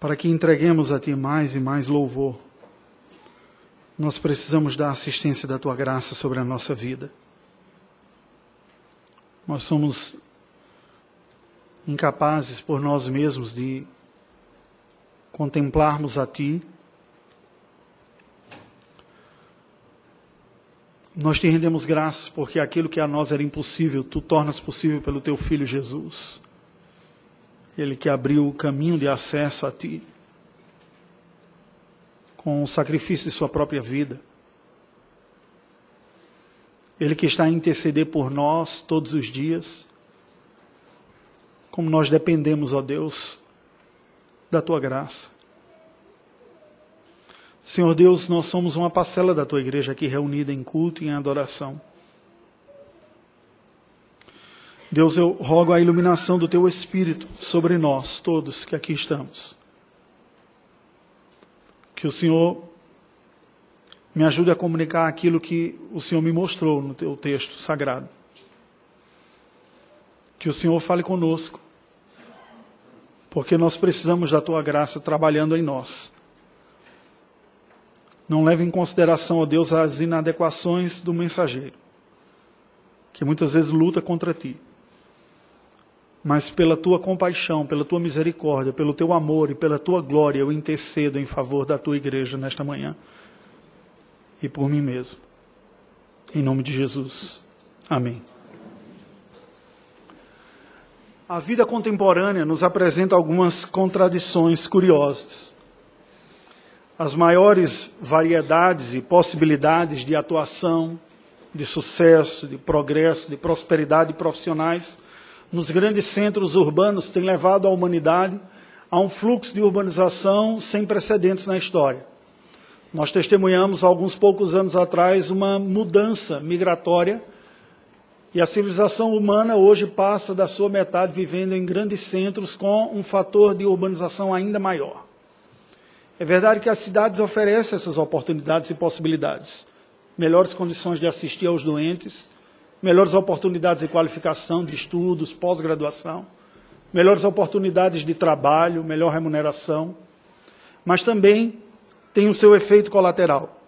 para que entreguemos a Ti mais e mais louvor, nós precisamos da assistência da Tua graça sobre a nossa vida. Nós somos incapazes por nós mesmos de contemplarmos a Ti. Nós te rendemos graças porque aquilo que a nós era impossível, Tu tornas possível pelo Teu Filho Jesus. Ele que abriu o caminho de acesso a Ti, com o sacrifício de Sua própria vida. Ele que está a interceder por nós todos os dias. Como nós dependemos, ó Deus, da tua graça. Senhor Deus, nós somos uma parcela da tua igreja aqui reunida em culto e em adoração. Deus, eu rogo a iluminação do teu Espírito sobre nós, todos que aqui estamos. Que o Senhor me ajude a comunicar aquilo que o Senhor me mostrou no teu texto sagrado. Que o Senhor fale conosco, porque nós precisamos da tua graça trabalhando em nós. Não leve em consideração, ó Deus, as inadequações do mensageiro, que muitas vezes luta contra ti. Mas pela tua compaixão, pela tua misericórdia, pelo teu amor e pela tua glória, eu intercedo em favor da tua igreja nesta manhã e por mim mesmo. Em nome de Jesus. Amém. A vida contemporânea nos apresenta algumas contradições curiosas. As maiores variedades e possibilidades de atuação, de sucesso, de progresso, de prosperidade profissionais nos grandes centros urbanos têm levado a humanidade a um fluxo de urbanização sem precedentes na história. Nós testemunhamos, alguns poucos anos atrás, uma mudança migratória e a civilização humana hoje passa da sua metade vivendo em grandes centros com um fator de urbanização ainda maior. É verdade que as cidades oferecem essas oportunidades e possibilidades. Melhores condições de assistir aos doentes, melhores oportunidades de qualificação, de estudos, pós-graduação, melhores oportunidades de trabalho, melhor remuneração, mas também tem o seu efeito colateral.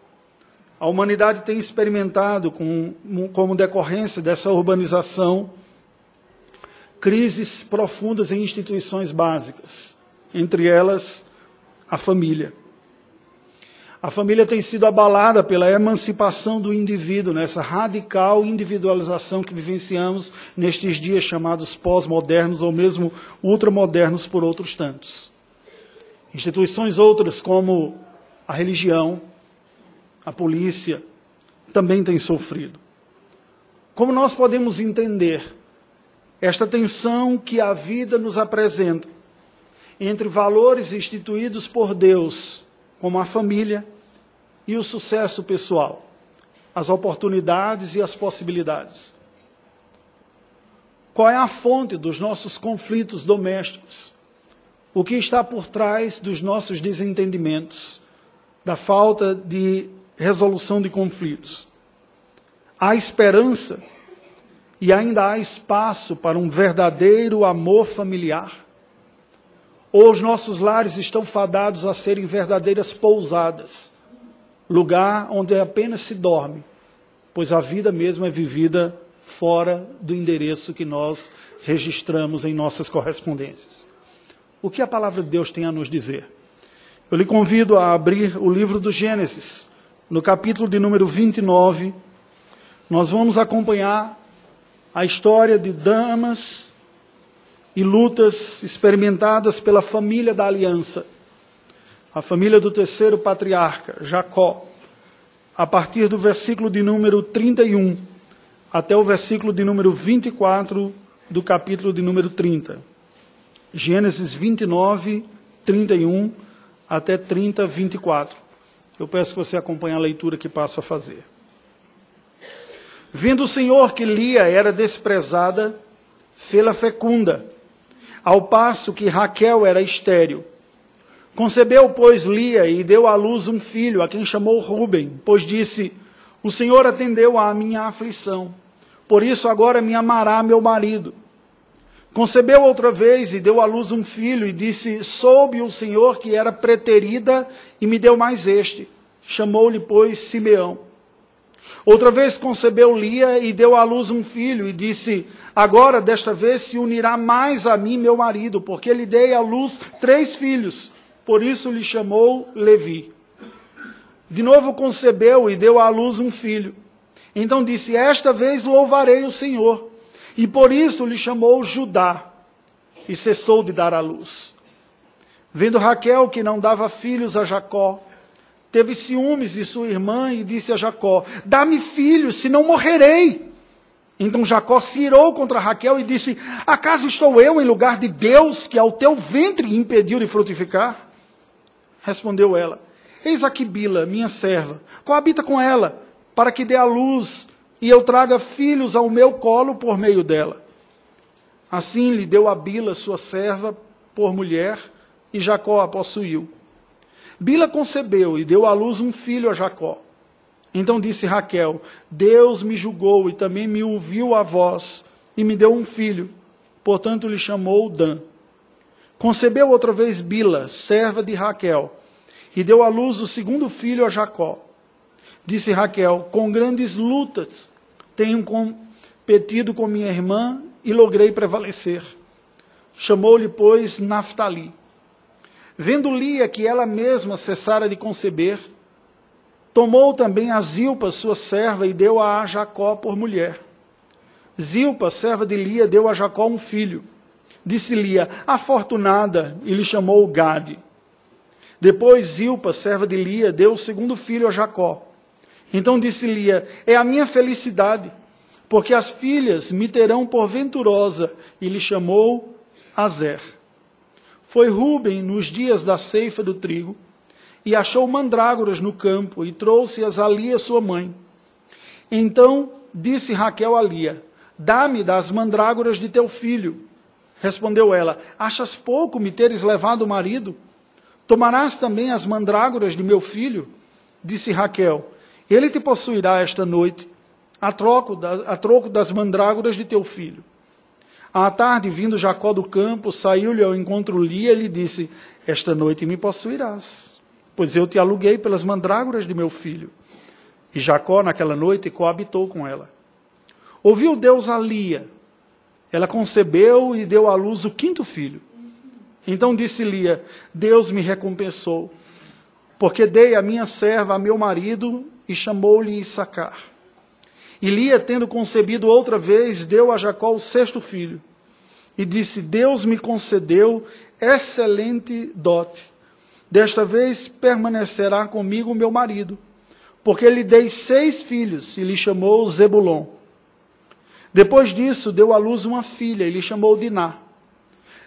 A humanidade tem experimentado, com, como decorrência dessa urbanização, crises profundas em instituições básicas, entre elas a família. A família tem sido abalada pela emancipação do indivíduo, nessa radical individualização que vivenciamos nestes dias chamados pós-modernos ou mesmo ultramodernos por outros tantos. Instituições outras, como a religião, a polícia também tem sofrido. Como nós podemos entender esta tensão que a vida nos apresenta entre valores instituídos por Deus, como a família e o sucesso pessoal, as oportunidades e as possibilidades? Qual é a fonte dos nossos conflitos domésticos? O que está por trás dos nossos desentendimentos? da falta de resolução de conflitos. Há esperança e ainda há espaço para um verdadeiro amor familiar. Ou os nossos lares estão fadados a serem verdadeiras pousadas, lugar onde apenas se dorme, pois a vida mesmo é vivida fora do endereço que nós registramos em nossas correspondências. O que a palavra de Deus tem a nos dizer? Eu lhe convido a abrir o livro do Gênesis, no capítulo de número 29. Nós vamos acompanhar a história de damas e lutas experimentadas pela família da aliança, a família do terceiro patriarca, Jacó, a partir do versículo de número 31 até o versículo de número 24 do capítulo de número 30. Gênesis 29, 31 até 30, 24. Eu peço que você acompanhe a leitura que passo a fazer. Vindo o Senhor que Lia era desprezada, fê-la fecunda, ao passo que Raquel era estéril. Concebeu, pois, Lia e deu à luz um filho, a quem chamou Ruben, pois disse: O Senhor atendeu à minha aflição, por isso agora me amará meu marido. Concebeu outra vez e deu à luz um filho, e disse: Soube o Senhor que era preterida, e me deu mais este. Chamou-lhe, pois, Simeão. Outra vez concebeu Lia e deu à luz um filho, e disse: Agora, desta vez, se unirá mais a mim meu marido, porque lhe dei à luz três filhos. Por isso lhe chamou Levi. De novo concebeu e deu à luz um filho. Então disse: Esta vez louvarei o Senhor. E por isso lhe chamou Judá, e cessou de dar à luz. Vendo Raquel que não dava filhos a Jacó, teve ciúmes de sua irmã e disse a Jacó: Dá-me filhos, senão morrerei. Então Jacó se irou contra Raquel e disse: Acaso estou eu em lugar de Deus que ao teu ventre impediu de frutificar? Respondeu ela: Eis aqui Bila, minha serva, coabita com ela, para que dê à luz e eu traga filhos ao meu colo por meio dela. Assim lhe deu a Bila, sua serva, por mulher, e Jacó a possuiu. Bila concebeu e deu à luz um filho a Jacó. Então disse Raquel: Deus me julgou e também me ouviu a voz, e me deu um filho. Portanto lhe chamou Dan. Concebeu outra vez Bila, serva de Raquel, e deu à luz o segundo filho a Jacó. Disse Raquel: Com grandes lutas tenho competido com minha irmã e logrei prevalecer. Chamou-lhe, pois, Naphtali. Vendo Lia que ela mesma cessara de conceber, tomou também a Zilpa, sua serva, e deu-a a Jacó por mulher. Zilpa, serva de Lia, deu a Jacó um filho. Disse Lia, afortunada, e lhe chamou Gade. Depois Zilpa, serva de Lia, deu o segundo filho a Jacó. Então disse Lia: É a minha felicidade, porque as filhas me terão por venturosa, e lhe chamou Azer. Foi Ruben nos dias da ceifa do trigo, e achou mandrágoras no campo, e trouxe-as a Lia, sua mãe. Então disse Raquel a Lia: Dá-me das mandrágoras de teu filho. Respondeu ela: Achas pouco me teres levado o marido? Tomarás também as mandrágoras de meu filho? Disse Raquel: ele te possuirá esta noite, a troco, da, a troco das mandrágoras de teu filho. À tarde, vindo Jacó do campo, saiu-lhe ao encontro Lia e lhe disse: Esta noite me possuirás, pois eu te aluguei pelas mandrágoras de meu filho. E Jacó, naquela noite, coabitou com ela. Ouviu Deus a Lia. Ela concebeu e deu à luz o quinto filho. Então disse Lia: Deus me recompensou, porque dei a minha serva a meu marido e chamou-lhe Issacar. E Lia, tendo concebido outra vez, deu a Jacó o sexto filho. E disse: Deus me concedeu excelente dote. Desta vez permanecerá comigo meu marido, porque lhe dei seis filhos, e lhe chamou Zebulon. Depois disso, deu à luz uma filha, e lhe chamou Diná.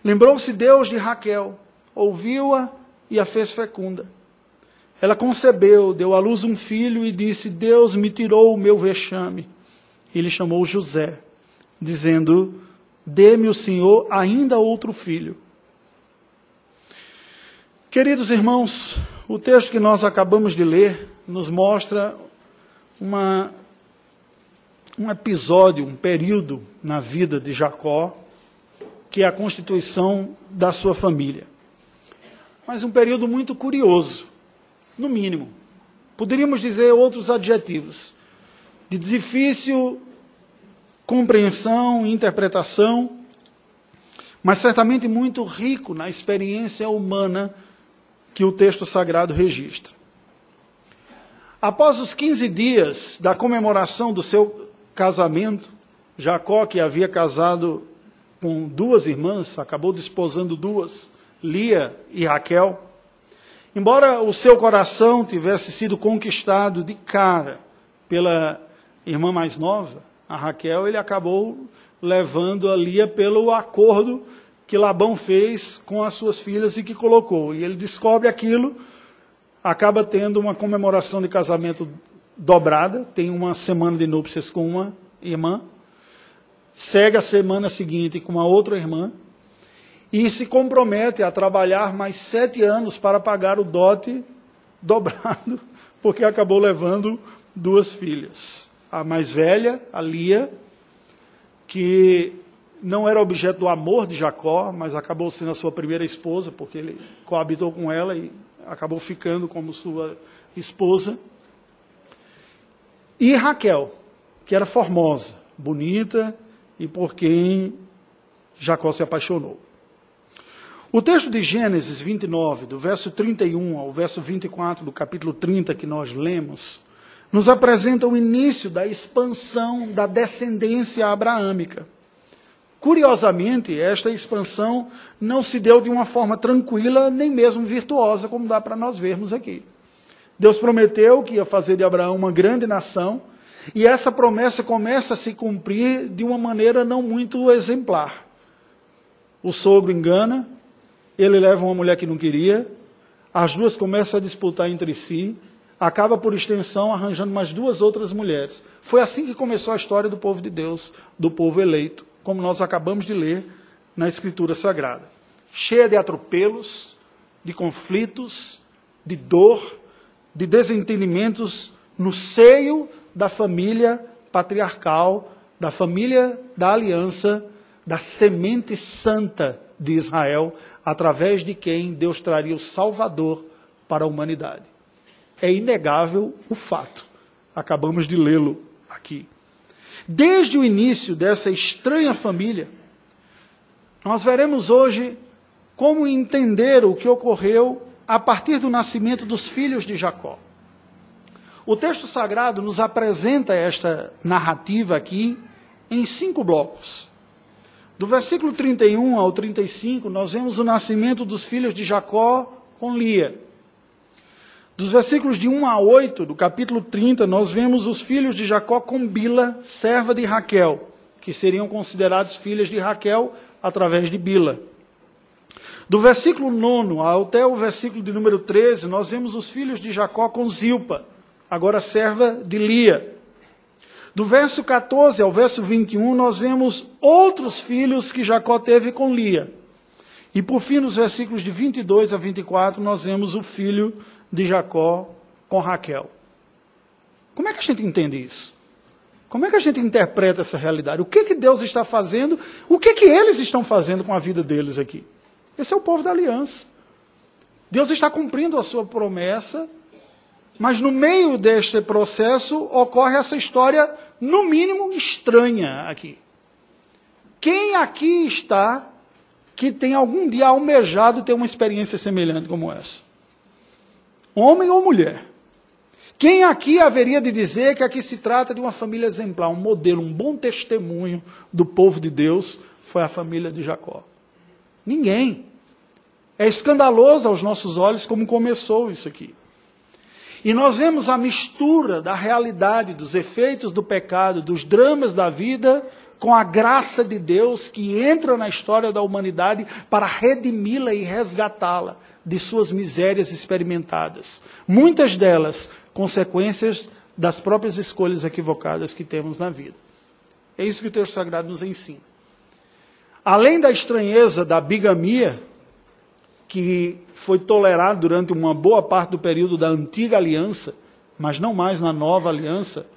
Lembrou-se Deus de Raquel, ouviu-a e a fez fecunda. Ela concebeu, deu à luz um filho e disse: Deus me tirou o meu vexame. Ele chamou José, dizendo: Dê-me o Senhor ainda outro filho. Queridos irmãos, o texto que nós acabamos de ler nos mostra uma, um episódio, um período na vida de Jacó, que é a constituição da sua família. Mas um período muito curioso no mínimo. Poderíamos dizer outros adjetivos. De difícil compreensão, interpretação, mas certamente muito rico na experiência humana que o texto sagrado registra. Após os 15 dias da comemoração do seu casamento, Jacó, que havia casado com duas irmãs, acabou desposando duas, Lia e Raquel, Embora o seu coração tivesse sido conquistado de cara pela irmã mais nova, a Raquel, ele acabou levando a Lia pelo acordo que Labão fez com as suas filhas e que colocou. E ele descobre aquilo, acaba tendo uma comemoração de casamento dobrada, tem uma semana de núpcias com uma irmã, segue a semana seguinte com uma outra irmã, e se compromete a trabalhar mais sete anos para pagar o dote dobrado, porque acabou levando duas filhas. A mais velha, a Lia, que não era objeto do amor de Jacó, mas acabou sendo a sua primeira esposa, porque ele coabitou com ela e acabou ficando como sua esposa. E Raquel, que era formosa, bonita e por quem Jacó se apaixonou. O texto de Gênesis 29, do verso 31 ao verso 24 do capítulo 30 que nós lemos, nos apresenta o início da expansão da descendência abraâmica. Curiosamente, esta expansão não se deu de uma forma tranquila, nem mesmo virtuosa, como dá para nós vermos aqui. Deus prometeu que ia fazer de Abraão uma grande nação, e essa promessa começa a se cumprir de uma maneira não muito exemplar. O sogro engana, ele leva uma mulher que não queria, as duas começam a disputar entre si, acaba por extensão arranjando mais duas outras mulheres. Foi assim que começou a história do povo de Deus, do povo eleito, como nós acabamos de ler na Escritura Sagrada. Cheia de atropelos, de conflitos, de dor, de desentendimentos no seio da família patriarcal, da família da aliança, da semente santa de Israel, através de quem Deus traria o Salvador para a humanidade. É inegável o fato. Acabamos de lê-lo aqui. Desde o início dessa estranha família, nós veremos hoje como entender o que ocorreu a partir do nascimento dos filhos de Jacó. O texto sagrado nos apresenta esta narrativa aqui em cinco blocos. Do versículo 31 ao 35, nós vemos o nascimento dos filhos de Jacó com Lia. Dos versículos de 1 a 8 do capítulo 30, nós vemos os filhos de Jacó com Bila, serva de Raquel, que seriam considerados filhas de Raquel através de Bila. Do versículo 9 até o versículo de número 13, nós vemos os filhos de Jacó com Zilpa, agora serva de Lia. Do verso 14 ao verso 21, nós vemos outros filhos que Jacó teve com Lia. E por fim, nos versículos de 22 a 24, nós vemos o filho de Jacó com Raquel. Como é que a gente entende isso? Como é que a gente interpreta essa realidade? O que, que Deus está fazendo? O que, que eles estão fazendo com a vida deles aqui? Esse é o povo da aliança. Deus está cumprindo a sua promessa mas no meio deste processo ocorre essa história, no mínimo, estranha aqui. Quem aqui está que tem algum dia almejado ter uma experiência semelhante como essa? Homem ou mulher? Quem aqui haveria de dizer que aqui se trata de uma família exemplar, um modelo, um bom testemunho do povo de Deus foi a família de Jacó? Ninguém. É escandaloso aos nossos olhos como começou isso aqui. E nós vemos a mistura da realidade, dos efeitos do pecado, dos dramas da vida, com a graça de Deus que entra na história da humanidade para redimi-la e resgatá-la de suas misérias experimentadas. Muitas delas consequências das próprias escolhas equivocadas que temos na vida. É isso que o texto sagrado nos ensina. Além da estranheza da bigamia, que foi tolerado durante uma boa parte do período da antiga aliança, mas não mais na nova aliança,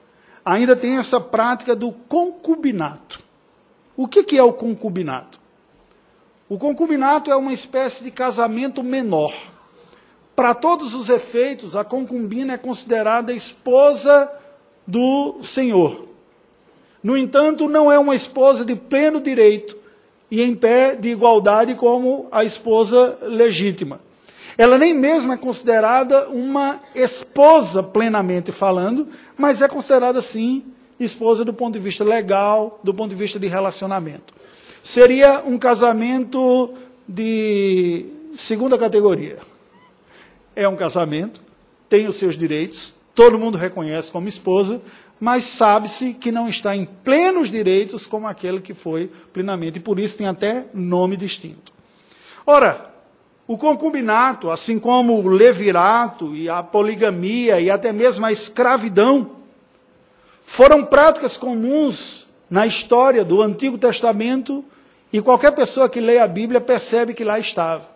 ainda tem essa prática do concubinato. O que, que é o concubinato? O concubinato é uma espécie de casamento menor. Para todos os efeitos, a concubina é considerada esposa do senhor. No entanto, não é uma esposa de pleno direito, e em pé de igualdade como a esposa legítima. Ela nem mesmo é considerada uma esposa plenamente falando, mas é considerada sim esposa do ponto de vista legal, do ponto de vista de relacionamento. Seria um casamento de segunda categoria. É um casamento, tem os seus direitos, todo mundo reconhece como esposa, mas sabe-se que não está em plenos direitos como aquele que foi plenamente, e por isso tem até nome distinto. Ora, o concubinato, assim como o levirato e a poligamia e até mesmo a escravidão, foram práticas comuns na história do Antigo Testamento e qualquer pessoa que leia a Bíblia percebe que lá estava.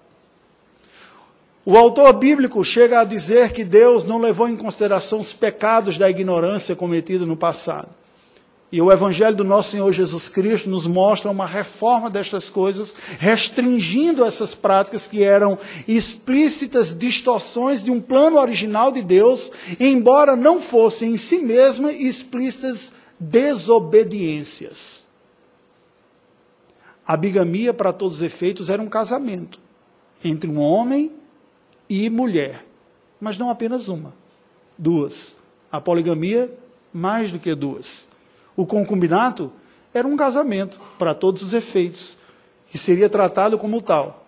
O autor bíblico chega a dizer que Deus não levou em consideração os pecados da ignorância cometidos no passado. E o Evangelho do nosso Senhor Jesus Cristo nos mostra uma reforma destas coisas, restringindo essas práticas que eram explícitas distorções de um plano original de Deus, embora não fossem em si mesmas explícitas desobediências. A bigamia, para todos os efeitos, era um casamento entre um homem e mulher, mas não apenas uma, duas. A poligamia, mais do que duas. O concubinato era um casamento, para todos os efeitos, que seria tratado como tal.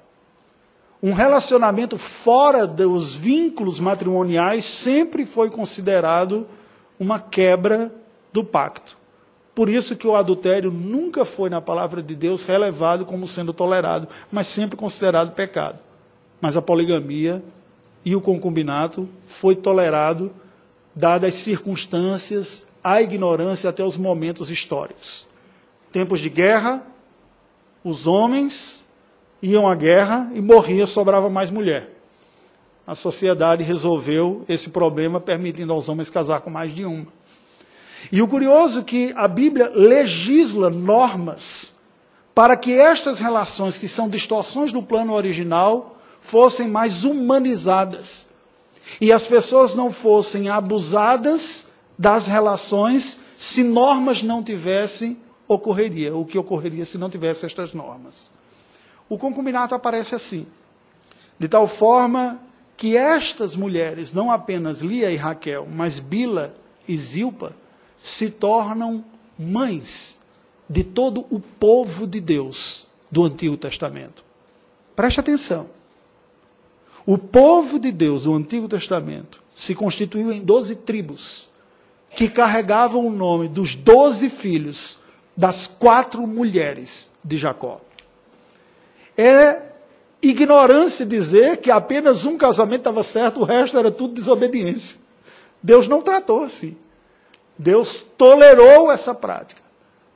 Um relacionamento fora dos vínculos matrimoniais sempre foi considerado uma quebra do pacto. Por isso que o adultério nunca foi, na palavra de Deus, relevado como sendo tolerado, mas sempre considerado pecado. Mas a poligamia e o concubinato foi tolerado, dadas as circunstâncias a ignorância até os momentos históricos. Tempos de guerra, os homens iam à guerra e morria, sobrava mais mulher. A sociedade resolveu esse problema, permitindo aos homens casar com mais de uma. E o curioso é que a Bíblia legisla normas para que estas relações, que são distorções do plano original, fossem mais humanizadas. E as pessoas não fossem abusadas das relações se normas não tivessem, ocorreria. O que ocorreria se não tivesse estas normas? O concubinato aparece assim, de tal forma que estas mulheres, não apenas Lia e Raquel, mas Bila e Zilpa, se tornam mães de todo o povo de Deus do Antigo Testamento. Preste atenção. O povo de Deus do Antigo Testamento se constituiu em doze tribos que carregavam o nome dos doze filhos das quatro mulheres de Jacó. É ignorância dizer que apenas um casamento estava certo, o resto era tudo desobediência. Deus não tratou assim. Deus tolerou essa prática.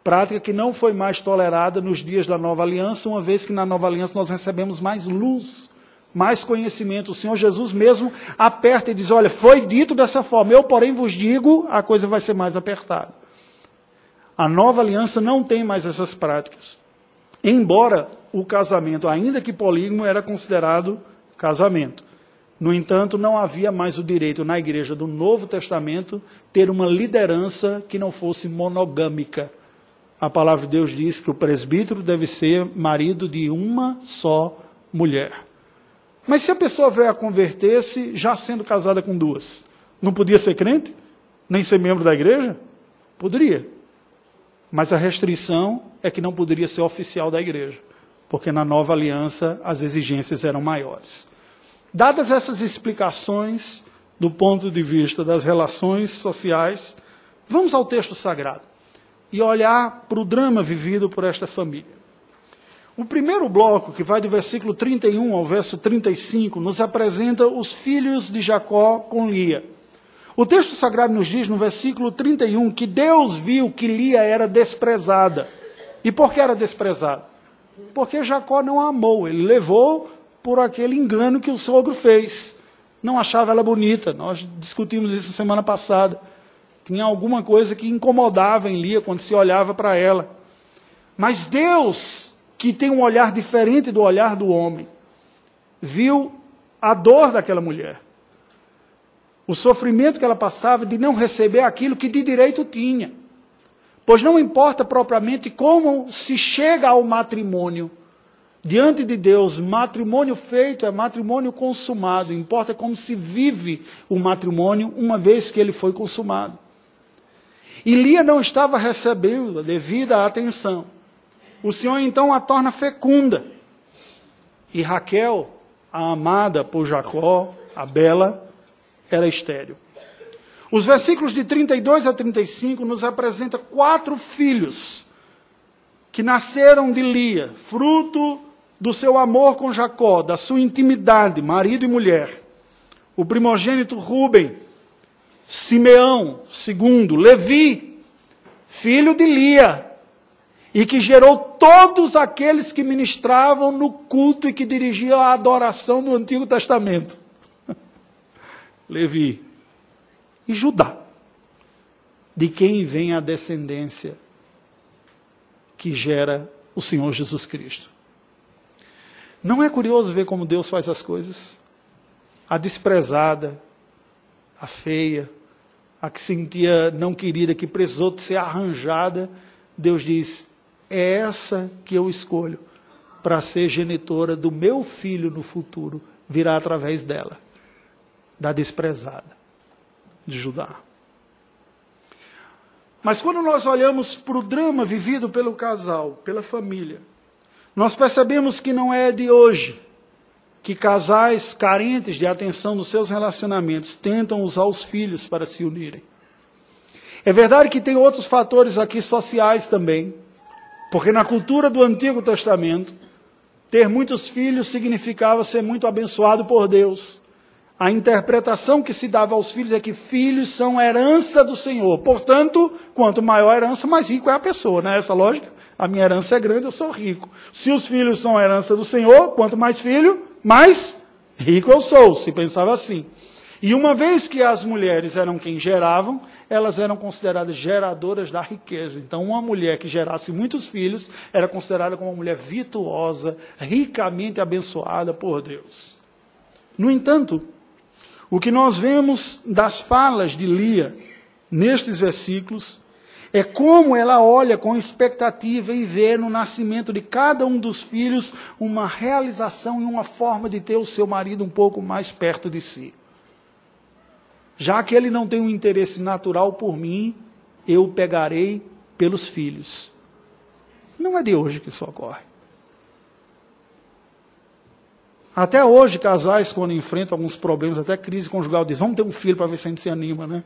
Prática que não foi mais tolerada nos dias da nova aliança, uma vez que na nova aliança nós recebemos mais luz mais conhecimento. O Senhor Jesus mesmo aperta e diz: Olha, foi dito dessa forma, eu, porém, vos digo, a coisa vai ser mais apertada. A nova aliança não tem mais essas práticas. Embora o casamento, ainda que polígamo, era considerado casamento. No entanto, não havia mais o direito na igreja do Novo Testamento ter uma liderança que não fosse monogâmica. A palavra de Deus diz que o presbítero deve ser marido de uma só mulher. Mas se a pessoa veio a converter-se já sendo casada com duas, não podia ser crente? Nem ser membro da igreja? Poderia. Mas a restrição é que não poderia ser oficial da igreja, porque na nova aliança as exigências eram maiores. Dadas essas explicações do ponto de vista das relações sociais, vamos ao texto sagrado e olhar para o drama vivido por esta família. O primeiro bloco, que vai do versículo 31 ao verso 35, nos apresenta os filhos de Jacó com Lia. O texto sagrado nos diz no versículo 31 que Deus viu que Lia era desprezada. E por que era desprezada? Porque Jacó não a amou, ele levou por aquele engano que o sogro fez. Não achava ela bonita, nós discutimos isso semana passada. Tinha alguma coisa que incomodava em Lia quando se olhava para ela. Mas Deus que tem um olhar diferente do olhar do homem, viu a dor daquela mulher, o sofrimento que ela passava de não receber aquilo que de direito tinha. Pois não importa propriamente como se chega ao matrimônio. Diante de Deus, matrimônio feito é matrimônio consumado. Importa como se vive o matrimônio uma vez que ele foi consumado. E Lia não estava recebendo a devida atenção o Senhor então a torna fecunda. E Raquel, a amada por Jacó, a bela, era estéril. Os versículos de 32 a 35 nos apresentam quatro filhos que nasceram de Lia, fruto do seu amor com Jacó, da sua intimidade, marido e mulher. O primogênito Ruben, Simeão, segundo, Levi, filho de Lia, e que gerou todos aqueles que ministravam no culto e que dirigiam a adoração do Antigo Testamento. Levi e Judá. de quem vem a descendência que gera o Senhor Jesus Cristo. Não é curioso ver como Deus faz as coisas? A desprezada, a feia, a que sentia não querida, que precisou de ser arranjada, Deus diz: é essa que eu escolho para ser genitora do meu filho no futuro, virá através dela, da desprezada de Judá. Mas quando nós olhamos para o drama vivido pelo casal, pela família, nós percebemos que não é de hoje que casais carentes de atenção nos seus relacionamentos tentam usar os filhos para se unirem. É verdade que tem outros fatores aqui sociais também, porque na cultura do Antigo Testamento, ter muitos filhos significava ser muito abençoado por Deus. A interpretação que se dava aos filhos é que filhos são herança do Senhor. Portanto, quanto maior a herança, mais rico é a pessoa. Não é essa lógica? A minha herança é grande, eu sou rico. Se os filhos são herança do Senhor, quanto mais filho, mais rico eu sou. Se pensava assim. E uma vez que as mulheres eram quem geravam, elas eram consideradas geradoras da riqueza. Então, uma mulher que gerasse muitos filhos era considerada como uma mulher virtuosa, ricamente abençoada por Deus. No entanto, o que nós vemos das falas de Lia nestes versículos é como ela olha com expectativa e vê no nascimento de cada um dos filhos uma realização e uma forma de ter o seu marido um pouco mais perto de si. Já que ele não tem um interesse natural por mim, eu pegarei pelos filhos. Não é de hoje que isso ocorre. Até hoje, casais, quando enfrentam alguns problemas, até crise conjugal, dizem: vamos ter um filho para ver se a gente se anima, né?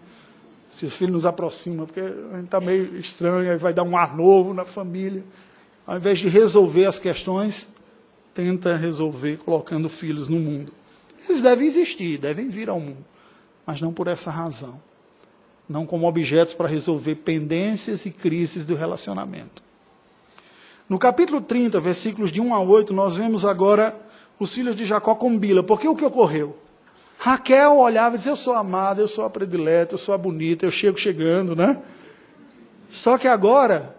Se o filho nos aproxima, porque a gente está meio estranho, aí vai dar um ar novo na família. Ao invés de resolver as questões, tenta resolver colocando filhos no mundo. Eles devem existir, devem vir ao mundo mas não por essa razão. Não como objetos para resolver pendências e crises do relacionamento. No capítulo 30, versículos de 1 a 8, nós vemos agora os filhos de Jacó com Bila. Porque o que ocorreu? Raquel olhava e dizia: Eu sou amada, eu sou a predileta, eu sou a bonita, eu chego chegando, né? Só que agora,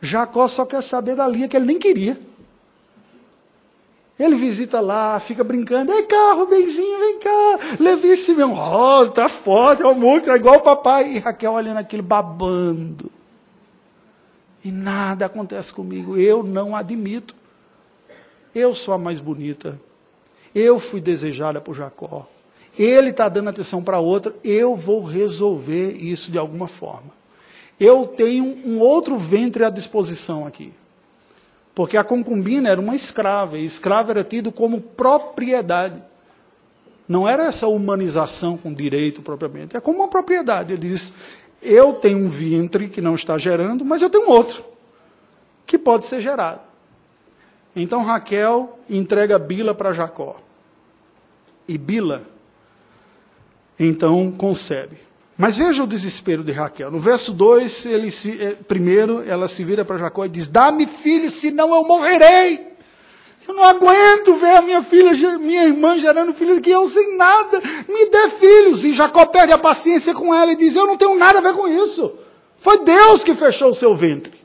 Jacó só quer saber da Lia que ele nem queria. Ele visita lá, fica brincando. Ei, carro, benzinho, vem cá. Levíssimo, meu. Oh, tá forte, é um monte, é igual o papai. E Raquel olhando aquilo, babando. E nada acontece comigo. Eu não admito. Eu sou a mais bonita. Eu fui desejada por Jacó. Ele está dando atenção para outra. Eu vou resolver isso de alguma forma. Eu tenho um outro ventre à disposição aqui. Porque a concubina era uma escrava, e escravo era tido como propriedade. Não era essa humanização com direito propriamente, é como uma propriedade. Ele diz: eu tenho um ventre que não está gerando, mas eu tenho outro, que pode ser gerado. Então Raquel entrega Bila para Jacó. E Bila, então, concebe. Mas veja o desespero de Raquel. No verso 2, ele se, eh, primeiro ela se vira para Jacó e diz: Dá-me filho, senão eu morrerei. Eu não aguento ver a minha filha, minha irmã gerando filhos que eu sem nada. Me dê filhos. E Jacó perde a paciência com ela e diz: Eu não tenho nada a ver com isso. Foi Deus que fechou o seu ventre.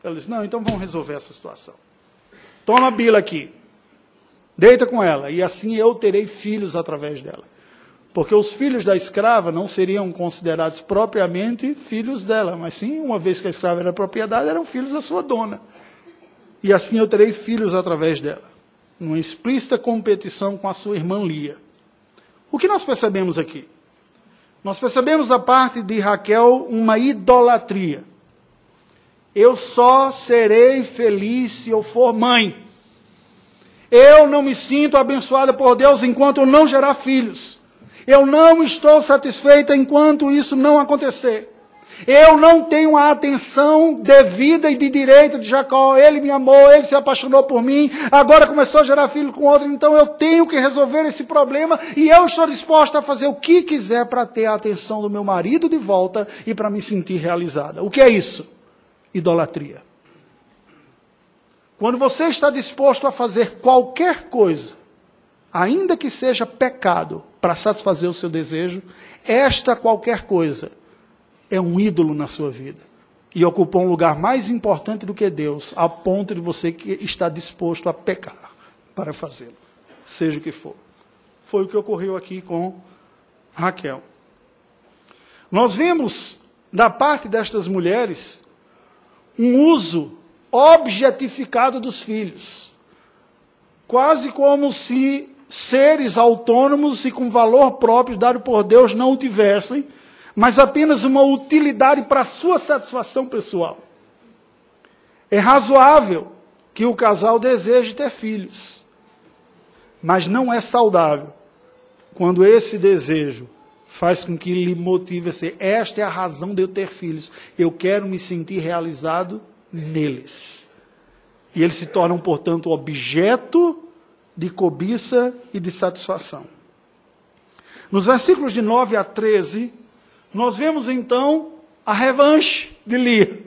Ela diz: Não, então vamos resolver essa situação. Toma a Bila aqui. Deita com ela. E assim eu terei filhos através dela. Porque os filhos da escrava não seriam considerados propriamente filhos dela, mas sim, uma vez que a escrava era propriedade, eram filhos da sua dona. E assim eu terei filhos através dela. Numa explícita competição com a sua irmã Lia. O que nós percebemos aqui? Nós percebemos da parte de Raquel uma idolatria. Eu só serei feliz se eu for mãe. Eu não me sinto abençoada por Deus enquanto eu não gerar filhos. Eu não estou satisfeita enquanto isso não acontecer. Eu não tenho a atenção devida e de direito de Jacó. Ele me amou, ele se apaixonou por mim, agora começou a gerar filho com outro, então eu tenho que resolver esse problema e eu estou disposta a fazer o que quiser para ter a atenção do meu marido de volta e para me sentir realizada. O que é isso? Idolatria. Quando você está disposto a fazer qualquer coisa, ainda que seja pecado, para satisfazer o seu desejo, esta qualquer coisa é um ídolo na sua vida e ocupou um lugar mais importante do que Deus, a ponto de você que está disposto a pecar para fazê-lo, seja o que for. Foi o que ocorreu aqui com Raquel. Nós vemos da parte destas mulheres um uso objetificado dos filhos, quase como se seres autônomos e com valor próprio dado por Deus não o tivessem, mas apenas uma utilidade para sua satisfação pessoal. É razoável que o casal deseje ter filhos, mas não é saudável quando esse desejo faz com que lhe motive a ser: esta é a razão de eu ter filhos, eu quero me sentir realizado neles. E eles se tornam, portanto, objeto de cobiça e de satisfação. Nos versículos de 9 a 13, nós vemos então a revanche de Lia.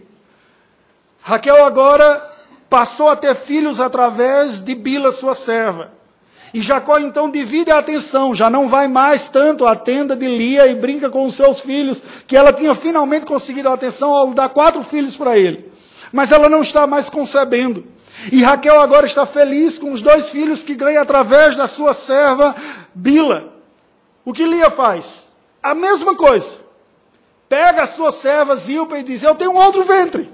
Raquel agora passou a ter filhos através de Bila, sua serva. E Jacó então divide a atenção, já não vai mais tanto à tenda de Lia e brinca com os seus filhos, que ela tinha finalmente conseguido a atenção ao dar quatro filhos para ele. Mas ela não está mais concebendo. E Raquel agora está feliz com os dois filhos que ganha através da sua serva Bila. O que Lia faz? A mesma coisa. Pega a sua serva Zilpa e diz: Eu tenho um outro ventre.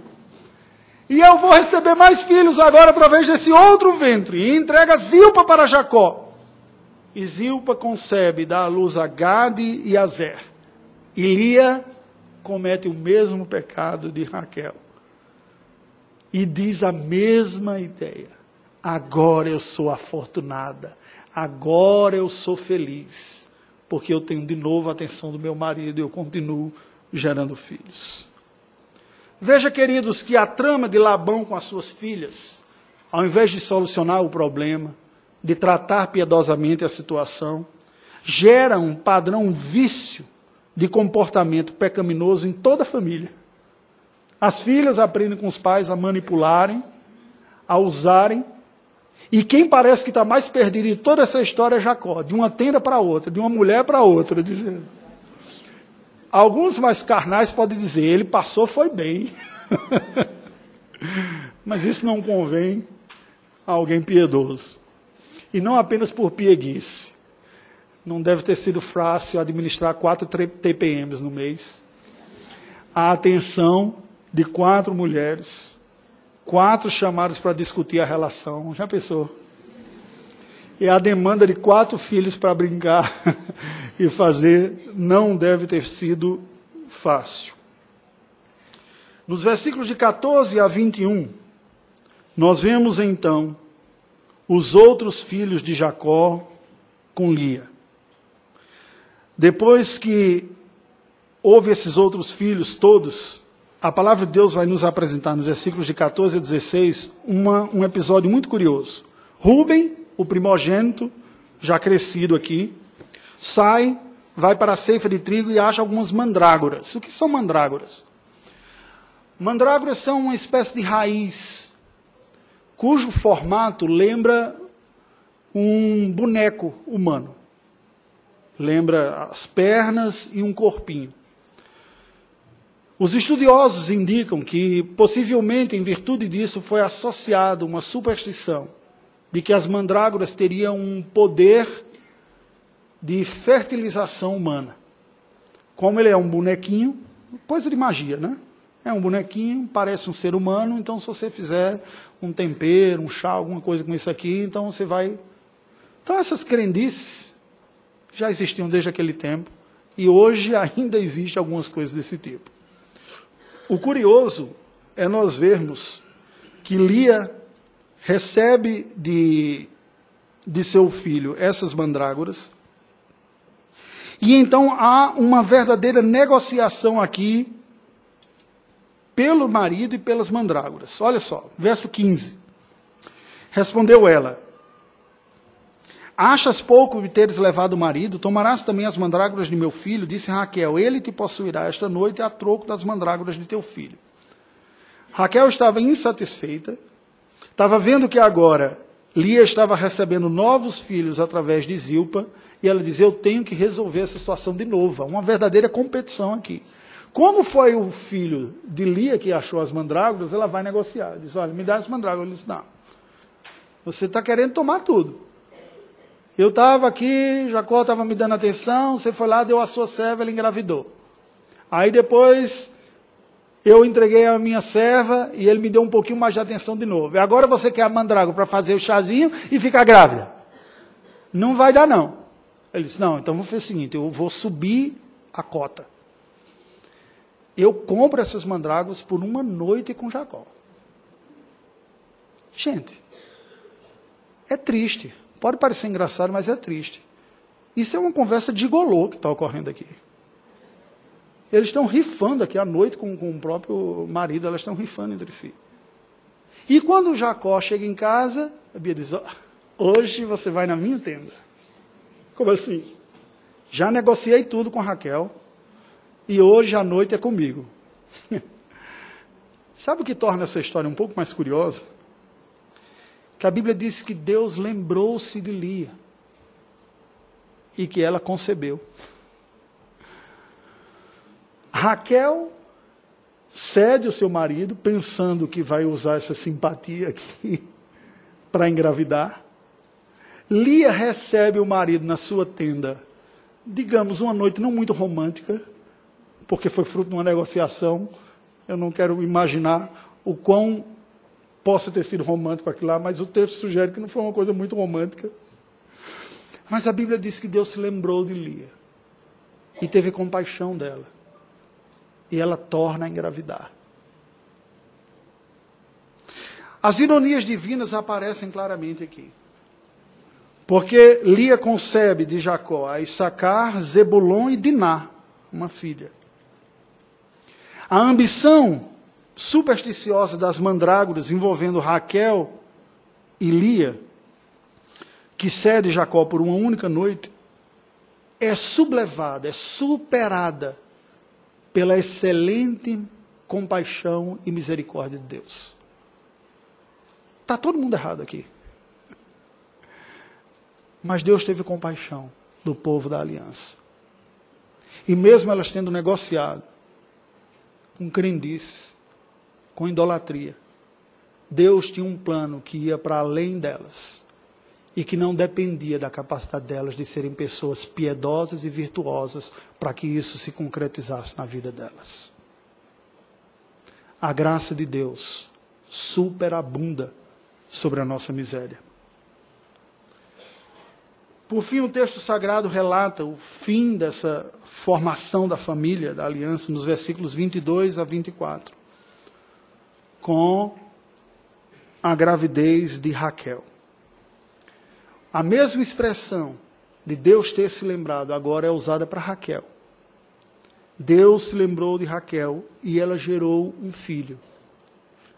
E eu vou receber mais filhos agora através desse outro ventre. E entrega Zilpa para Jacó. E Zilpa concebe, dá à luz a Gade e a Zer. E Lia comete o mesmo pecado de Raquel. E diz a mesma ideia. Agora eu sou afortunada. Agora eu sou feliz. Porque eu tenho de novo a atenção do meu marido e eu continuo gerando filhos. Veja, queridos, que a trama de Labão com as suas filhas, ao invés de solucionar o problema, de tratar piedosamente a situação, gera um padrão, um vício de comportamento pecaminoso em toda a família. As filhas aprendem com os pais a manipularem, a usarem, e quem parece que está mais perdido em toda essa história é Jacó, de uma tenda para outra, de uma mulher para outra, dizendo. Alguns mais carnais podem dizer, ele passou, foi bem. Mas isso não convém a alguém piedoso. E não apenas por pieguice. Não deve ter sido fácil administrar quatro TPMs no mês. A atenção de quatro mulheres, quatro chamados para discutir a relação. Já pensou? E a demanda de quatro filhos para brincar e fazer não deve ter sido fácil. Nos versículos de 14 a 21, nós vemos então os outros filhos de Jacó com Lia. Depois que houve esses outros filhos todos, a palavra de Deus vai nos apresentar nos versículos de 14 a 16 uma, um episódio muito curioso. Rubem, o primogênito, já crescido aqui, sai, vai para a ceifa de trigo e acha algumas mandrágoras. O que são mandrágoras? Mandrágoras são uma espécie de raiz, cujo formato lembra um boneco humano. Lembra as pernas e um corpinho. Os estudiosos indicam que, possivelmente, em virtude disso, foi associado uma superstição de que as mandrágoras teriam um poder de fertilização humana. Como ele é um bonequinho, coisa de magia, né? É um bonequinho, parece um ser humano, então se você fizer um tempero, um chá, alguma coisa com isso aqui, então você vai. Então essas crendices já existiam desde aquele tempo e hoje ainda existem algumas coisas desse tipo. O curioso é nós vermos que Lia recebe de, de seu filho essas mandrágoras e então há uma verdadeira negociação aqui pelo marido e pelas mandrágoras. Olha só, verso 15. Respondeu ela: Achas pouco de teres levado o marido? Tomarás também as mandrágoras de meu filho? Disse Raquel: Ele te possuirá esta noite a troco das mandrágoras de teu filho. Raquel estava insatisfeita, estava vendo que agora Lia estava recebendo novos filhos através de Zilpa, e ela diz: Eu tenho que resolver essa situação de novo. Uma verdadeira competição aqui. Como foi o filho de Lia que achou as mandrágoras, ela vai negociar. Diz: Olha, me dá as mandrágoras. Ele disse: Não. Você está querendo tomar tudo. Eu estava aqui, Jacó estava me dando atenção, você foi lá, deu a sua serva, ela engravidou. Aí depois eu entreguei a minha serva e ele me deu um pouquinho mais de atenção de novo. Agora você quer a mandrágora para fazer o chazinho e ficar grávida. Não vai dar, não. Ele disse: Não, então vou fazer o seguinte: eu vou subir a cota. Eu compro essas mandrágoras por uma noite com Jacó. Gente, é triste. Pode parecer engraçado, mas é triste. Isso é uma conversa de golô que está ocorrendo aqui. Eles estão rifando aqui à noite com, com o próprio marido, elas estão rifando entre si. E quando Jacó chega em casa, a Bia diz: oh, Hoje você vai na minha tenda. Como assim? Já negociei tudo com Raquel e hoje à noite é comigo. Sabe o que torna essa história um pouco mais curiosa? A Bíblia diz que Deus lembrou-se de Lia e que ela concebeu. Raquel cede o seu marido, pensando que vai usar essa simpatia aqui para engravidar. Lia recebe o marido na sua tenda, digamos, uma noite não muito romântica, porque foi fruto de uma negociação. Eu não quero imaginar o quão possa ter sido romântico aquilo lá, mas o texto sugere que não foi uma coisa muito romântica. Mas a Bíblia diz que Deus se lembrou de Lia e teve compaixão dela. E ela torna a engravidar. As ironias divinas aparecem claramente aqui. Porque Lia concebe de Jacó a Issacar, Zebulon e Diná, uma filha. A ambição supersticiosa das mandrágoras envolvendo Raquel e Lia, que cede Jacó por uma única noite, é sublevada, é superada pela excelente compaixão e misericórdia de Deus. Está todo mundo errado aqui. Mas Deus teve compaixão do povo da aliança. E mesmo elas tendo negociado com crendices, com idolatria. Deus tinha um plano que ia para além delas e que não dependia da capacidade delas de serem pessoas piedosas e virtuosas para que isso se concretizasse na vida delas. A graça de Deus superabunda sobre a nossa miséria. Por fim, o texto sagrado relata o fim dessa formação da família, da aliança, nos versículos 22 a 24 com a gravidez de Raquel. A mesma expressão de Deus ter se lembrado agora é usada para Raquel. Deus se lembrou de Raquel e ela gerou um filho.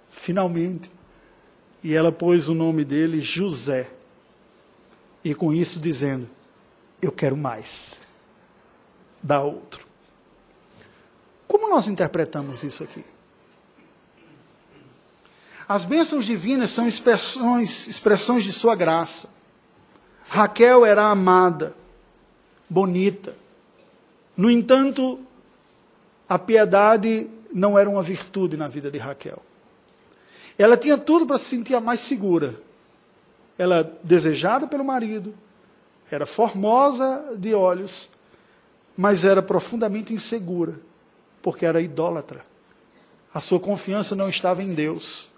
Finalmente. E ela pôs o nome dele José. E com isso dizendo: Eu quero mais. Dá outro. Como nós interpretamos isso aqui? As bênçãos divinas são expressões, expressões de sua graça. Raquel era amada, bonita. No entanto, a piedade não era uma virtude na vida de Raquel. Ela tinha tudo para se sentir a mais segura. Ela desejada pelo marido, era formosa de olhos, mas era profundamente insegura, porque era idólatra. A sua confiança não estava em Deus.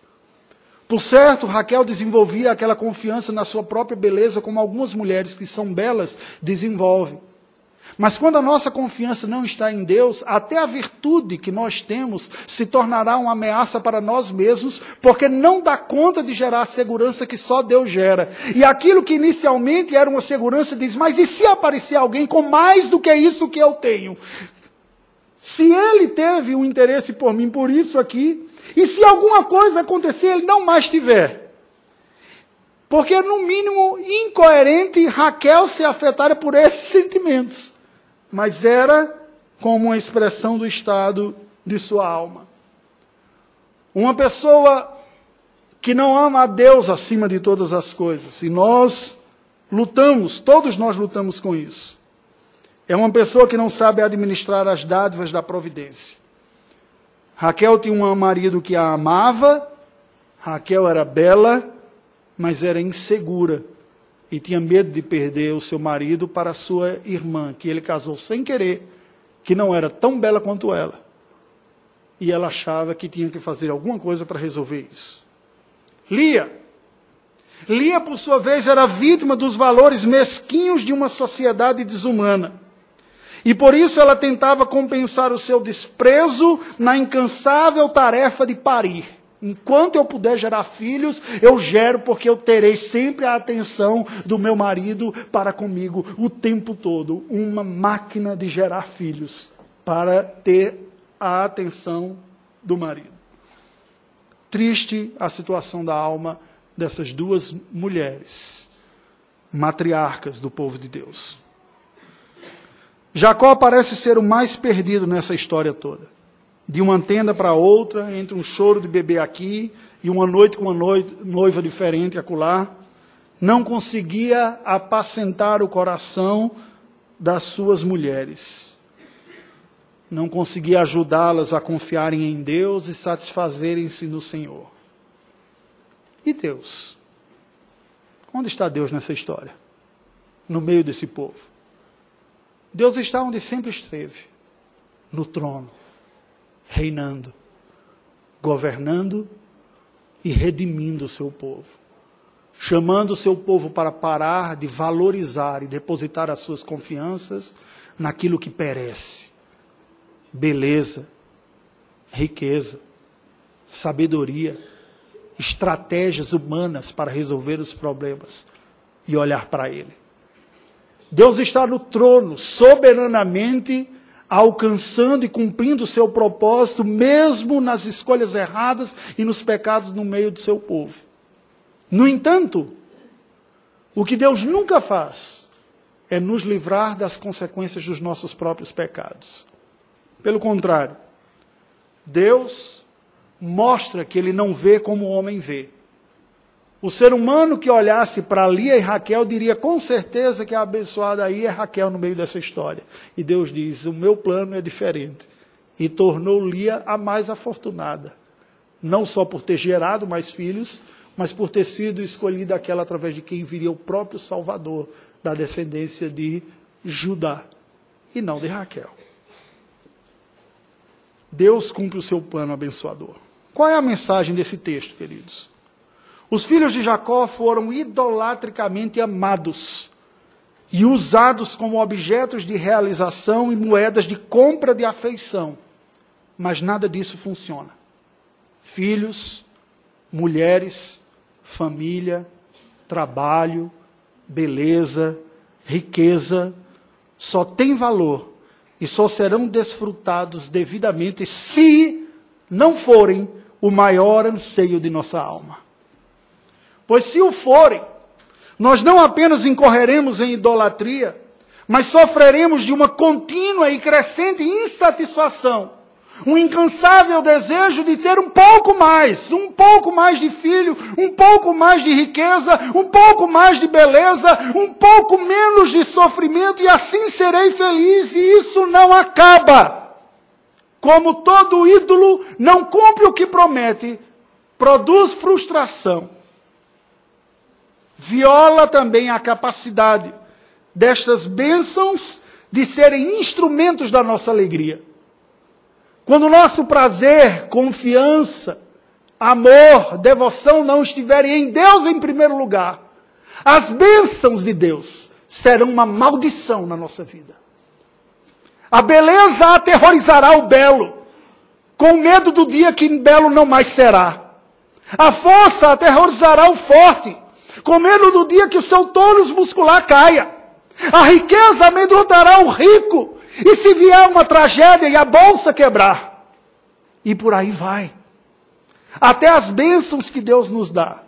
Por certo, Raquel desenvolvia aquela confiança na sua própria beleza, como algumas mulheres que são belas desenvolvem. Mas quando a nossa confiança não está em Deus, até a virtude que nós temos se tornará uma ameaça para nós mesmos, porque não dá conta de gerar a segurança que só Deus gera. E aquilo que inicialmente era uma segurança diz: Mas e se aparecer alguém com mais do que isso que eu tenho? Se ele teve um interesse por mim por isso aqui, e se alguma coisa acontecer, ele não mais tiver. Porque, no mínimo, incoerente Raquel ser afetada por esses sentimentos. Mas era como uma expressão do estado de sua alma. Uma pessoa que não ama a Deus acima de todas as coisas. E nós lutamos, todos nós lutamos com isso. É uma pessoa que não sabe administrar as dádivas da providência. Raquel tinha um marido que a amava, Raquel era bela, mas era insegura e tinha medo de perder o seu marido para sua irmã, que ele casou sem querer, que não era tão bela quanto ela. E ela achava que tinha que fazer alguma coisa para resolver isso. Lia. Lia, por sua vez, era vítima dos valores mesquinhos de uma sociedade desumana. E por isso ela tentava compensar o seu desprezo na incansável tarefa de parir. Enquanto eu puder gerar filhos, eu gero, porque eu terei sempre a atenção do meu marido para comigo o tempo todo. Uma máquina de gerar filhos para ter a atenção do marido. Triste a situação da alma dessas duas mulheres, matriarcas do povo de Deus. Jacó parece ser o mais perdido nessa história toda de uma tenda para outra, entre um choro de bebê aqui e uma noite com uma noiva diferente acolá, não conseguia apacentar o coração das suas mulheres. Não conseguia ajudá-las a confiarem em Deus e satisfazerem-se no Senhor. E Deus? Onde está Deus nessa história? No meio desse povo. Deus está onde sempre esteve. No trono. Reinando, governando e redimindo o seu povo. Chamando o seu povo para parar de valorizar e depositar as suas confianças naquilo que perece: beleza, riqueza, sabedoria, estratégias humanas para resolver os problemas e olhar para Ele. Deus está no trono, soberanamente alcançando e cumprindo o seu propósito, mesmo nas escolhas erradas e nos pecados no meio do seu povo. No entanto, o que Deus nunca faz é nos livrar das consequências dos nossos próprios pecados. Pelo contrário, Deus mostra que ele não vê como o homem vê. O ser humano que olhasse para Lia e Raquel diria com certeza que a abençoada aí é Raquel no meio dessa história. E Deus diz: o meu plano é diferente. E tornou Lia a mais afortunada. Não só por ter gerado mais filhos, mas por ter sido escolhida aquela através de quem viria o próprio Salvador da descendência de Judá e não de Raquel. Deus cumpre o seu plano abençoador. Qual é a mensagem desse texto, queridos? Os filhos de Jacó foram idolatricamente amados e usados como objetos de realização e moedas de compra de afeição. Mas nada disso funciona. Filhos, mulheres, família, trabalho, beleza, riqueza, só têm valor e só serão desfrutados devidamente se não forem o maior anseio de nossa alma. Pois se o forem, nós não apenas incorreremos em idolatria, mas sofreremos de uma contínua e crescente insatisfação, um incansável desejo de ter um pouco mais, um pouco mais de filho, um pouco mais de riqueza, um pouco mais de beleza, um pouco menos de sofrimento, e assim serei feliz, e isso não acaba. Como todo ídolo não cumpre o que promete, produz frustração viola também a capacidade destas bênçãos de serem instrumentos da nossa alegria. Quando o nosso prazer, confiança, amor, devoção não estiverem em Deus em primeiro lugar, as bênçãos de Deus serão uma maldição na nossa vida. A beleza aterrorizará o belo, com medo do dia que belo não mais será. A força aterrorizará o forte, com medo do dia que o seu tônus muscular caia. A riqueza amedrontará o rico. E se vier uma tragédia e a bolsa quebrar. E por aí vai. Até as bênçãos que Deus nos dá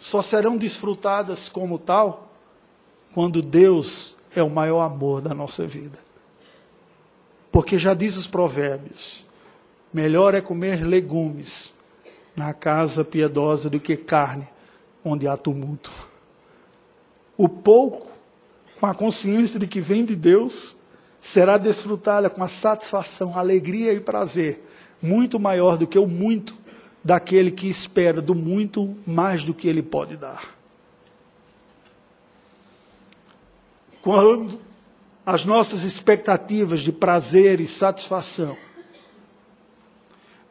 só serão desfrutadas como tal quando Deus é o maior amor da nossa vida. Porque já diz os provérbios: melhor é comer legumes na casa piedosa do que carne onde há tumulto. O pouco, com a consciência de que vem de Deus, será desfrutada com a satisfação, alegria e prazer, muito maior do que o muito daquele que espera do muito mais do que ele pode dar. Quando as nossas expectativas de prazer e satisfação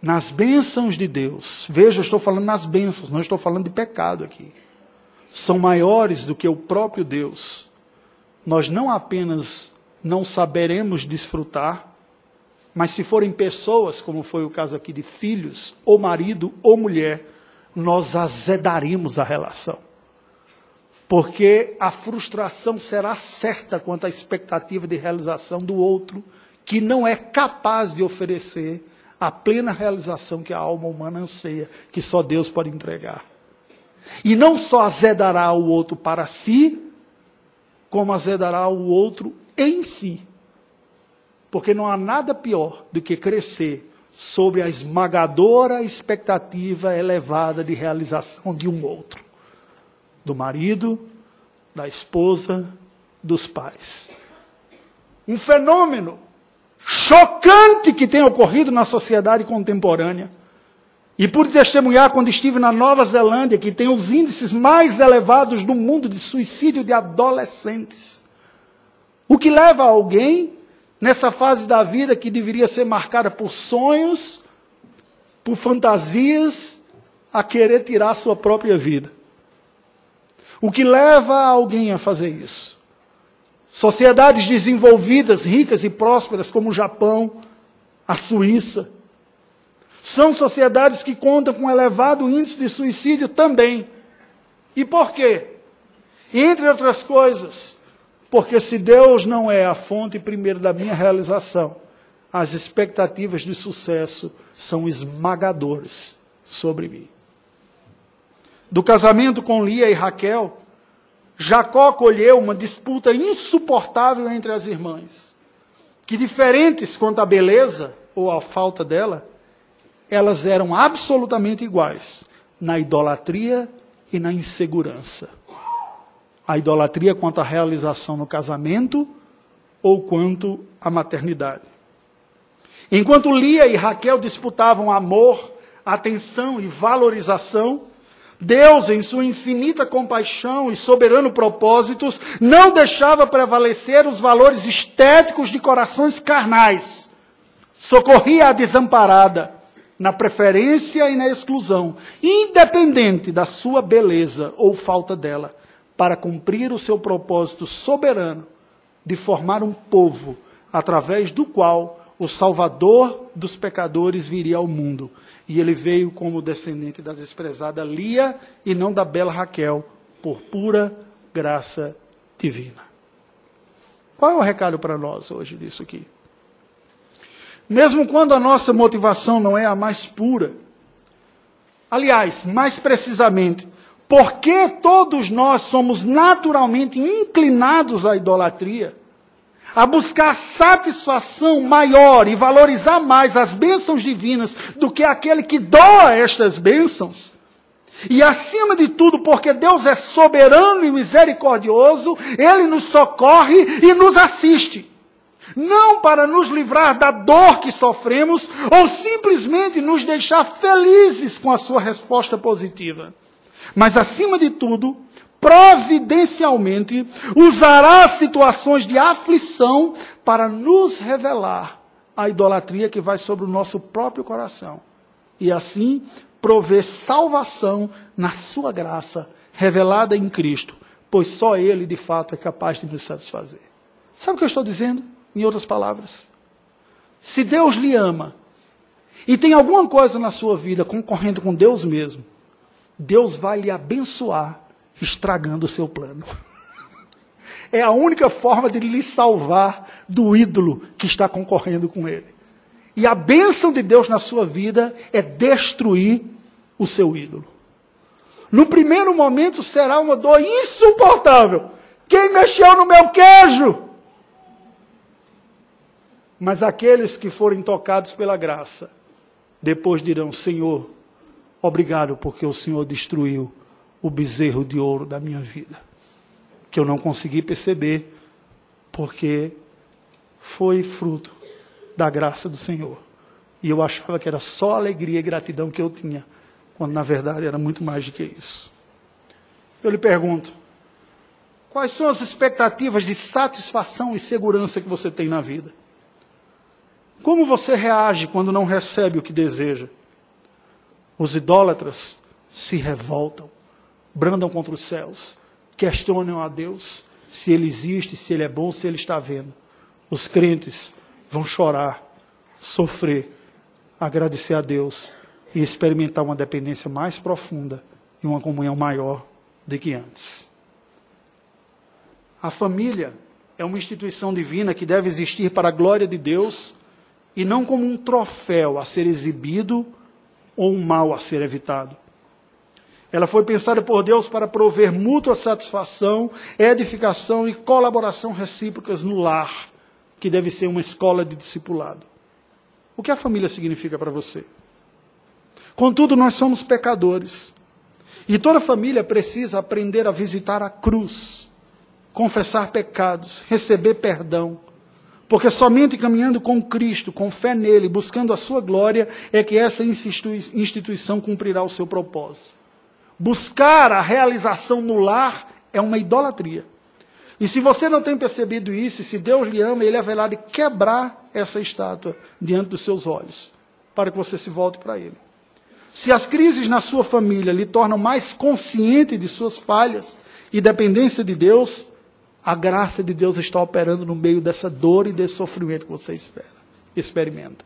nas bênçãos de Deus, veja, eu estou falando nas bênçãos, não estou falando de pecado aqui, são maiores do que o próprio Deus, nós não apenas não saberemos desfrutar, mas se forem pessoas, como foi o caso aqui de filhos, ou marido ou mulher, nós azedaremos a relação. Porque a frustração será certa quanto à expectativa de realização do outro, que não é capaz de oferecer a plena realização que a alma humana anseia, que só Deus pode entregar. E não só azedará o outro para si, como azedará o outro em si. Porque não há nada pior do que crescer sobre a esmagadora expectativa elevada de realização de um outro do marido, da esposa, dos pais. Um fenômeno chocante que tem ocorrido na sociedade contemporânea. E por testemunhar quando estive na Nova Zelândia, que tem os índices mais elevados do mundo de suicídio de adolescentes. O que leva alguém nessa fase da vida que deveria ser marcada por sonhos, por fantasias, a querer tirar sua própria vida. O que leva alguém a fazer isso? Sociedades desenvolvidas, ricas e prósperas, como o Japão, a Suíça, são sociedades que contam com elevado índice de suicídio também. E por quê? Entre outras coisas, porque se Deus não é a fonte primeiro da minha realização, as expectativas de sucesso são esmagadoras sobre mim. Do casamento com Lia e Raquel, Jacó colheu uma disputa insuportável entre as irmãs, que diferentes quanto à beleza ou à falta dela, elas eram absolutamente iguais na idolatria e na insegurança a idolatria quanto à realização no casamento ou quanto à maternidade. Enquanto Lia e Raquel disputavam amor, atenção e valorização, Deus, em sua infinita compaixão e soberano propósitos, não deixava prevalecer os valores estéticos de corações carnais. Socorria a desamparada na preferência e na exclusão, independente da sua beleza ou falta dela para cumprir o seu propósito soberano de formar um povo através do qual o Salvador dos pecadores viria ao mundo. E ele veio como descendente da desprezada Lia e não da bela Raquel, por pura graça divina. Qual é o recado para nós hoje disso aqui? Mesmo quando a nossa motivação não é a mais pura, aliás, mais precisamente, porque todos nós somos naturalmente inclinados à idolatria, a buscar satisfação maior e valorizar mais as bênçãos divinas do que aquele que doa estas bênçãos. E acima de tudo, porque Deus é soberano e misericordioso, Ele nos socorre e nos assiste. Não para nos livrar da dor que sofremos ou simplesmente nos deixar felizes com a Sua resposta positiva mas acima de tudo, providencialmente, usará situações de aflição para nos revelar a idolatria que vai sobre o nosso próprio coração. E assim prover salvação na sua graça, revelada em Cristo, pois só Ele de fato é capaz de nos satisfazer. Sabe o que eu estou dizendo? Em outras palavras, se Deus lhe ama e tem alguma coisa na sua vida concorrendo com Deus mesmo, Deus vai lhe abençoar estragando o seu plano. É a única forma de lhe salvar do ídolo que está concorrendo com ele. E a bênção de Deus na sua vida é destruir o seu ídolo. No primeiro momento será uma dor insuportável. Quem mexeu no meu queijo? Mas aqueles que forem tocados pela graça, depois dirão: Senhor, Obrigado porque o Senhor destruiu o bezerro de ouro da minha vida. Que eu não consegui perceber, porque foi fruto da graça do Senhor. E eu achava que era só alegria e gratidão que eu tinha, quando na verdade era muito mais do que isso. Eu lhe pergunto: quais são as expectativas de satisfação e segurança que você tem na vida? Como você reage quando não recebe o que deseja? Os idólatras se revoltam, brandam contra os céus, questionam a Deus se ele existe, se ele é bom, se ele está vendo. Os crentes vão chorar, sofrer, agradecer a Deus e experimentar uma dependência mais profunda e uma comunhão maior do que antes. A família é uma instituição divina que deve existir para a glória de Deus e não como um troféu a ser exibido ou um mal a ser evitado. Ela foi pensada por Deus para prover mútua satisfação, edificação e colaboração recíprocas no lar, que deve ser uma escola de discipulado. O que a família significa para você? Contudo, nós somos pecadores. E toda família precisa aprender a visitar a cruz, confessar pecados, receber perdão. Porque somente caminhando com Cristo, com fé nele, buscando a sua glória, é que essa instituição cumprirá o seu propósito. Buscar a realização no lar é uma idolatria. E se você não tem percebido isso, se Deus lhe ama, ele haverá de quebrar essa estátua diante dos seus olhos, para que você se volte para ele. Se as crises na sua família lhe tornam mais consciente de suas falhas e dependência de Deus, a graça de Deus está operando no meio dessa dor e desse sofrimento que você espera, experimenta.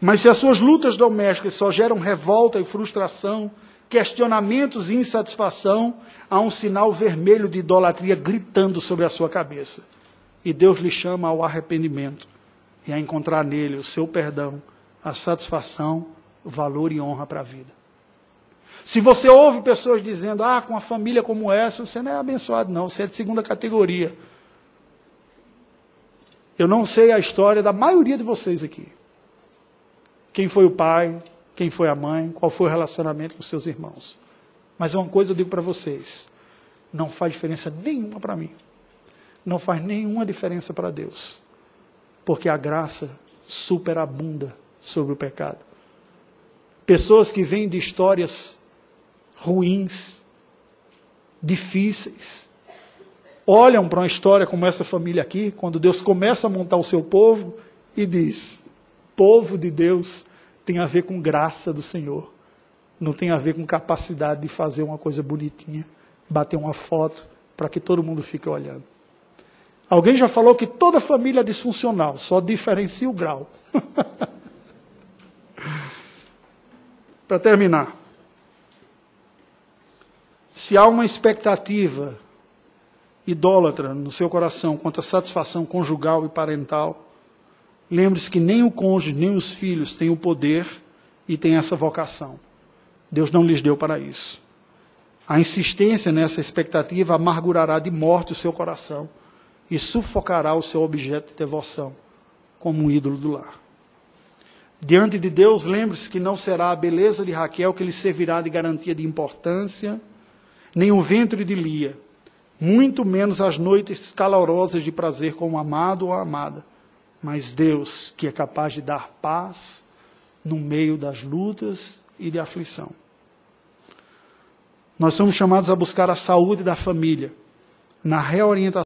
Mas se as suas lutas domésticas só geram revolta e frustração, questionamentos e insatisfação, há um sinal vermelho de idolatria gritando sobre a sua cabeça. E Deus lhe chama ao arrependimento e a encontrar nele o seu perdão, a satisfação valor e honra para a vida. Se você ouve pessoas dizendo, ah, com uma família como essa, você não é abençoado, não, você é de segunda categoria. Eu não sei a história da maioria de vocês aqui. Quem foi o pai, quem foi a mãe, qual foi o relacionamento com seus irmãos. Mas uma coisa eu digo para vocês: não faz diferença nenhuma para mim. Não faz nenhuma diferença para Deus. Porque a graça superabunda sobre o pecado. Pessoas que vêm de histórias ruins, difíceis, olham para uma história como essa família aqui, quando Deus começa a montar o seu povo e diz: povo de Deus tem a ver com graça do Senhor, não tem a ver com capacidade de fazer uma coisa bonitinha, bater uma foto para que todo mundo fique olhando. Alguém já falou que toda família é disfuncional, só diferencia o grau. Para terminar, se há uma expectativa idólatra no seu coração quanto à satisfação conjugal e parental, lembre-se que nem o cônjuge, nem os filhos têm o poder e têm essa vocação. Deus não lhes deu para isso. A insistência nessa expectativa amargurará de morte o seu coração e sufocará o seu objeto de devoção como um ídolo do lar. Diante de Deus, lembre-se que não será a beleza de Raquel que lhe servirá de garantia de importância, nem o ventre de Lia, muito menos as noites calorosas de prazer com o amado ou a amada, mas Deus que é capaz de dar paz no meio das lutas e de aflição. Nós somos chamados a buscar a saúde da família, na reorientação